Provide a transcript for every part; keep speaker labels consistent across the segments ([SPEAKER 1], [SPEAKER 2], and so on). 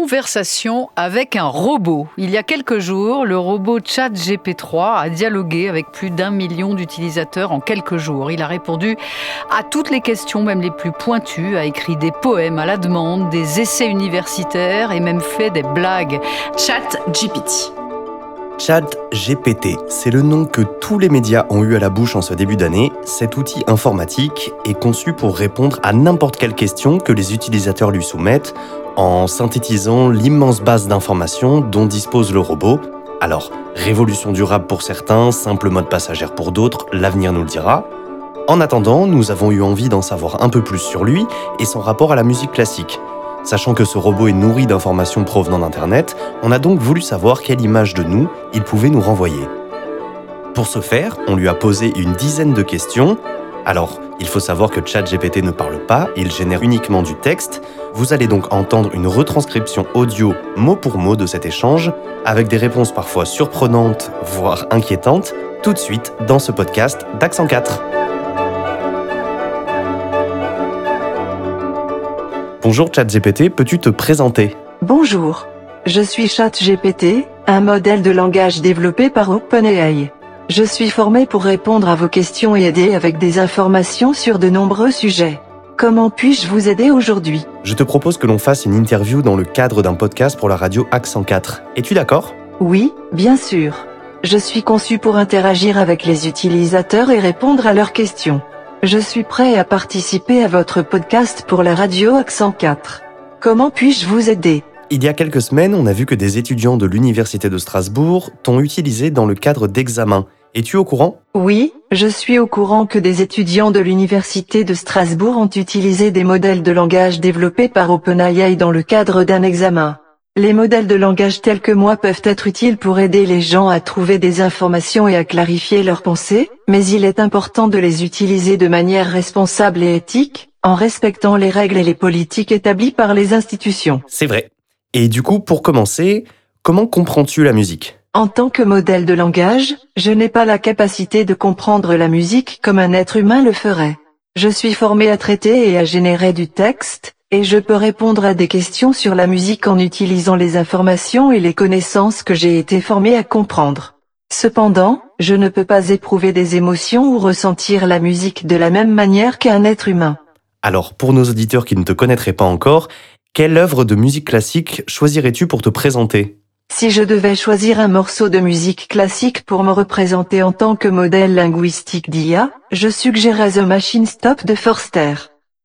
[SPEAKER 1] conversation avec un robot. Il y a quelques jours, le robot ChatGP3 a dialogué avec plus d'un million d'utilisateurs en quelques jours. Il a répondu à toutes les questions, même les plus pointues, a écrit des poèmes à la demande, des essais universitaires et même fait des blagues.
[SPEAKER 2] ChatGPT.
[SPEAKER 3] ChatGPT, c'est le nom que tous les médias ont eu à la bouche en ce début d'année. Cet outil informatique est conçu pour répondre à n'importe quelle question que les utilisateurs lui soumettent en synthétisant l'immense base d'informations dont dispose le robot. Alors, révolution durable pour certains, simple mode passagère pour d'autres, l'avenir nous le dira. En attendant, nous avons eu envie d'en savoir un peu plus sur lui et son rapport à la musique classique. Sachant que ce robot est nourri d'informations provenant d'Internet, on a donc voulu savoir quelle image de nous il pouvait nous renvoyer. Pour ce faire, on lui a posé une dizaine de questions. Alors, il faut savoir que ChatGPT ne parle pas, il génère uniquement du texte. Vous allez donc entendre une retranscription audio mot pour mot de cet échange, avec des réponses parfois surprenantes, voire inquiétantes, tout de suite dans ce podcast d'Accent 4. Bonjour ChatGPT, peux-tu te présenter?
[SPEAKER 4] Bonjour. Je suis ChatGPT, un modèle de langage développé par OpenAI. Je suis formé pour répondre à vos questions et aider avec des informations sur de nombreux sujets. Comment puis-je vous aider aujourd'hui?
[SPEAKER 3] Je te propose que l'on fasse une interview dans le cadre d'un podcast pour la radio Accent 4. Es-tu d'accord?
[SPEAKER 4] Oui, bien sûr. Je suis conçu pour interagir avec les utilisateurs et répondre à leurs questions. Je suis prêt à participer à votre podcast pour la radio Accent 4. Comment puis-je vous aider?
[SPEAKER 3] Il y a quelques semaines, on a vu que des étudiants de l'Université de Strasbourg t'ont utilisé dans le cadre d'examens. Es-tu au courant?
[SPEAKER 4] Oui, je suis au courant que des étudiants de l'Université de Strasbourg ont utilisé des modèles de langage développés par OpenAI dans le cadre d'un examen. Les modèles de langage tels que moi peuvent être utiles pour aider les gens à trouver des informations et à clarifier leurs pensées, mais il est important de les utiliser de manière responsable et éthique, en respectant les règles et les politiques établies par les institutions.
[SPEAKER 3] C'est vrai. Et du coup, pour commencer, comment comprends-tu la musique?
[SPEAKER 4] En tant que modèle de langage, je n'ai pas la capacité de comprendre la musique comme un être humain le ferait. Je suis formé à traiter et à générer du texte, et je peux répondre à des questions sur la musique en utilisant les informations et les connaissances que j'ai été formé à comprendre. Cependant, je ne peux pas éprouver des émotions ou ressentir la musique de la même manière qu'un être humain.
[SPEAKER 3] Alors, pour nos auditeurs qui ne te connaîtraient pas encore, quelle œuvre de musique classique choisirais-tu pour te présenter?
[SPEAKER 4] Si je devais choisir un morceau de musique classique pour me représenter en tant que modèle linguistique d'IA, je suggérerais The Machine Stop de Forster.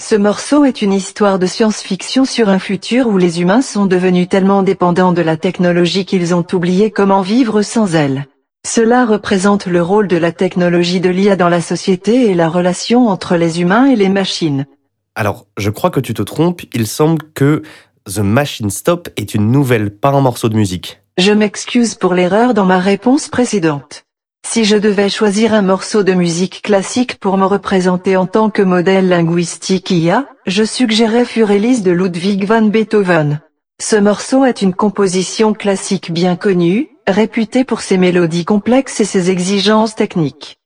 [SPEAKER 4] Ce morceau est une histoire de science-fiction sur un futur où les humains sont devenus tellement dépendants de la technologie qu'ils ont oublié comment vivre sans elle. Cela représente le rôle de la technologie de l'IA dans la société et la relation entre les humains et les machines.
[SPEAKER 3] Alors, je crois que tu te trompes, il semble que The Machine Stop est une nouvelle, pas un morceau de musique.
[SPEAKER 4] Je m'excuse pour l'erreur dans ma réponse précédente. Si je devais choisir un morceau de musique classique pour me représenter en tant que modèle linguistique IA, je suggérais Furellis de Ludwig van Beethoven. Ce morceau est une composition classique bien connue, réputée pour ses mélodies complexes et ses exigences techniques.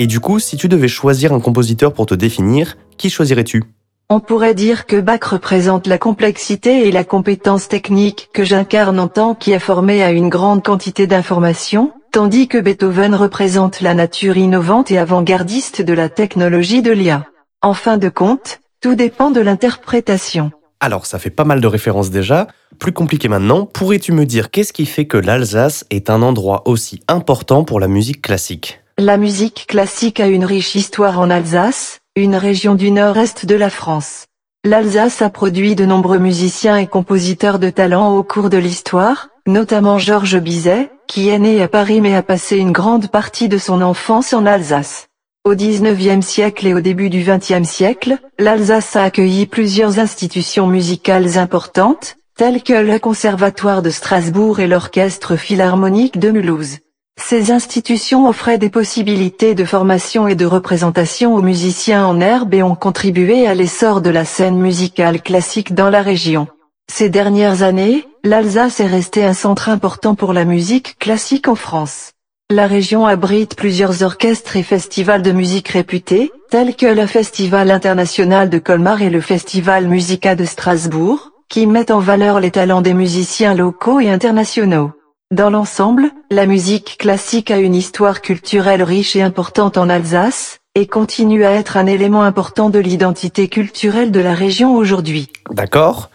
[SPEAKER 3] Et du coup, si tu devais choisir un compositeur pour te définir, qui choisirais-tu?
[SPEAKER 4] On pourrait dire que Bach représente la complexité et la compétence technique que j'incarne en tant qu'IA formé à une grande quantité d'informations, tandis que Beethoven représente la nature innovante et avant-gardiste de la technologie de l'IA. En fin de compte, tout dépend de l'interprétation.
[SPEAKER 3] Alors, ça fait pas mal de références déjà. Plus compliqué maintenant, pourrais-tu me dire qu'est-ce qui fait que l'Alsace est un endroit aussi important pour la musique classique?
[SPEAKER 4] La musique classique a une riche histoire en Alsace, une région du nord-est de la France. L'Alsace a produit de nombreux musiciens et compositeurs de talent au cours de l'histoire, notamment Georges Bizet, qui est né à Paris mais a passé une grande partie de son enfance en Alsace. Au XIXe siècle et au début du XXe siècle, l'Alsace a accueilli plusieurs institutions musicales importantes, tels que le Conservatoire de Strasbourg et l'Orchestre Philharmonique de Mulhouse. Ces institutions offraient des possibilités de formation et de représentation aux musiciens en herbe et ont contribué à l'essor de la scène musicale classique dans la région. Ces dernières années, l'Alsace est resté un centre important pour la musique classique en France. La région abrite plusieurs orchestres et festivals de musique réputés, tels que le Festival international de Colmar et le Festival Musica de Strasbourg, qui mettent en valeur les talents des musiciens locaux et internationaux. Dans l'ensemble, la musique classique a une histoire culturelle riche et importante en Alsace, et continue à être un élément important de l'identité culturelle de la région aujourd'hui.
[SPEAKER 3] D'accord.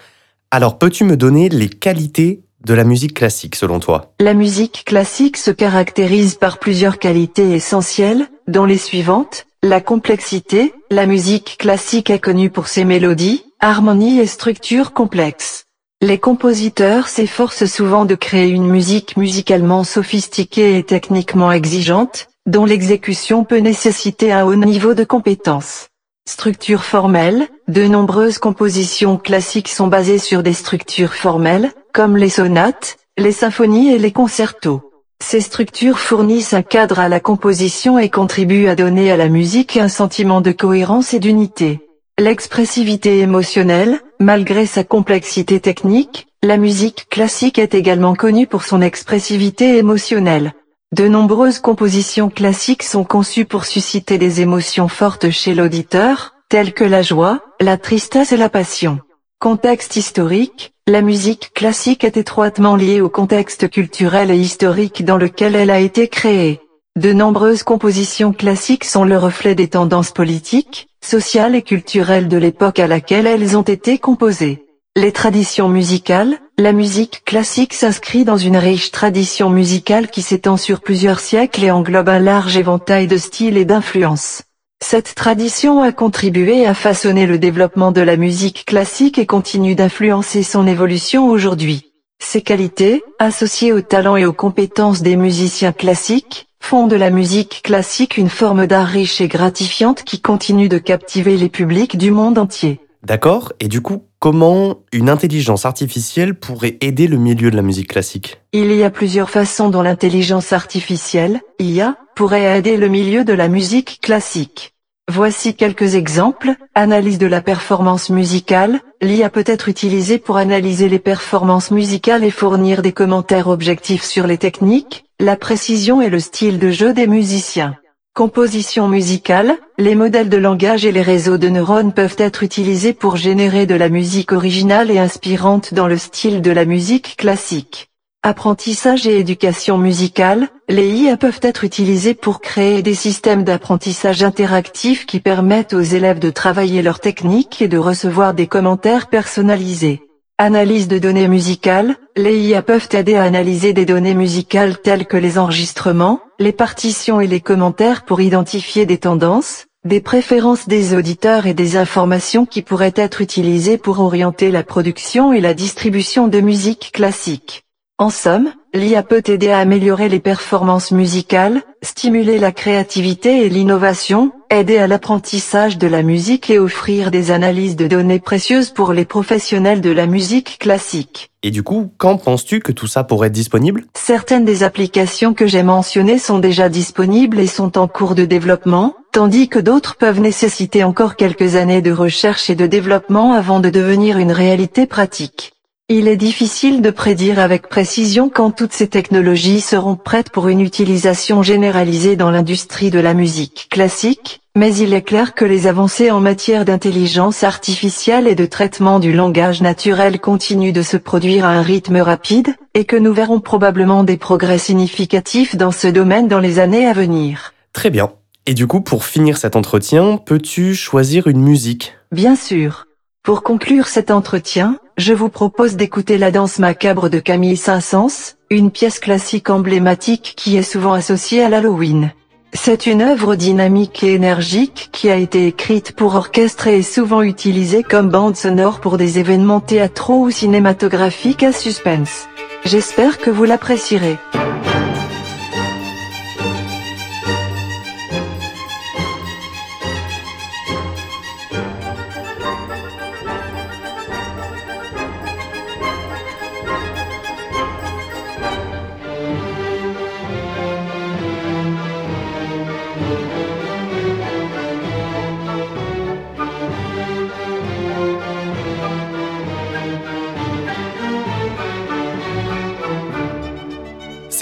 [SPEAKER 3] Alors peux-tu me donner les qualités de la musique classique selon toi?
[SPEAKER 4] La musique classique se caractérise par plusieurs qualités essentielles, dont les suivantes. La complexité, la musique classique est connue pour ses mélodies, harmonies et structures complexes. Les compositeurs s'efforcent souvent de créer une musique musicalement sophistiquée et techniquement exigeante, dont l'exécution peut nécessiter un haut niveau de compétence. Structure formelle, de nombreuses compositions classiques sont basées sur des structures formelles, comme les sonates, les symphonies et les concertos. Ces structures fournissent un cadre à la composition et contribuent à donner à la musique un sentiment de cohérence et d'unité. L'expressivité émotionnelle, malgré sa complexité technique, la musique classique est également connue pour son expressivité émotionnelle. De nombreuses compositions classiques sont conçues pour susciter des émotions fortes chez l'auditeur, telles que la joie, la tristesse et la passion. Contexte historique, la musique classique est étroitement liée au contexte culturel et historique dans lequel elle a été créée. De nombreuses compositions classiques sont le reflet des tendances politiques, sociales et culturelles de l'époque à laquelle elles ont été composées. Les traditions musicales, la musique classique s'inscrit dans une riche tradition musicale qui s'étend sur plusieurs siècles et englobe un large éventail de styles et d'influences. Cette tradition a contribué à façonner le développement de la musique classique et continue d'influencer son évolution aujourd'hui. Ces qualités, associées au talent et aux compétences des musiciens classiques, font de la musique classique une forme d'art riche et gratifiante qui continue de captiver les publics du monde entier.
[SPEAKER 3] D'accord, et du coup, comment une intelligence artificielle pourrait aider le milieu de la musique classique?
[SPEAKER 4] Il y a plusieurs façons dont l'intelligence artificielle, IA, pourrait aider le milieu de la musique classique. Voici quelques exemples. Analyse de la performance musicale. L'IA peut être utilisée pour analyser les performances musicales et fournir des commentaires objectifs sur les techniques, la précision et le style de jeu des musiciens. Composition musicale, les modèles de langage et les réseaux de neurones peuvent être utilisés pour générer de la musique originale et inspirante dans le style de la musique classique. Apprentissage et éducation musicale, les IA peuvent être utilisés pour créer des systèmes d'apprentissage interactifs qui permettent aux élèves de travailler leurs techniques et de recevoir des commentaires personnalisés. Analyse de données musicales, les IA peuvent aider à analyser des données musicales telles que les enregistrements, les partitions et les commentaires pour identifier des tendances, des préférences des auditeurs et des informations qui pourraient être utilisées pour orienter la production et la distribution de musique classique. En somme, l'IA peut aider à améliorer les performances musicales, stimuler la créativité et l'innovation, aider à l'apprentissage de la musique et offrir des analyses de données précieuses pour les professionnels de la musique classique.
[SPEAKER 3] Et du coup, quand penses-tu que tout ça pourrait être disponible?
[SPEAKER 4] Certaines des applications que j'ai mentionnées sont déjà disponibles et sont en cours de développement, tandis que d'autres peuvent nécessiter encore quelques années de recherche et de développement avant de devenir une réalité pratique. Il est difficile de prédire avec précision quand toutes ces technologies seront prêtes pour une utilisation généralisée dans l'industrie de la musique classique, mais il est clair que les avancées en matière d'intelligence artificielle et de traitement du langage naturel continuent de se produire à un rythme rapide, et que nous verrons probablement des progrès significatifs dans ce domaine dans les années à venir.
[SPEAKER 3] Très bien. Et du coup, pour finir cet entretien, peux-tu choisir une musique?
[SPEAKER 4] Bien sûr. Pour conclure cet entretien, je vous propose d'écouter la danse macabre de Camille Saint-Saëns, une pièce classique emblématique qui est souvent associée à l'Halloween. C'est une œuvre dynamique et énergique qui a été écrite pour orchestre et est souvent utilisée comme bande sonore pour des événements théâtraux ou cinématographiques à suspense. J'espère que vous l'apprécierez.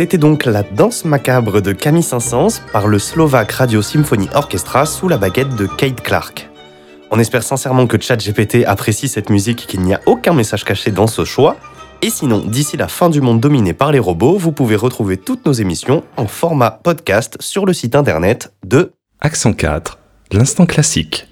[SPEAKER 3] C'était donc la danse macabre de Camille Saint-Saëns par le Slovaque Radio Symphony Orchestra sous la baguette de Kate Clark. On espère sincèrement que ChatGPT apprécie cette musique qu'il n'y a aucun message caché dans ce choix. Et sinon, d'ici la fin du monde dominé par les robots, vous pouvez retrouver toutes nos émissions en format podcast sur le site internet de
[SPEAKER 5] Accent 4, l'instant classique.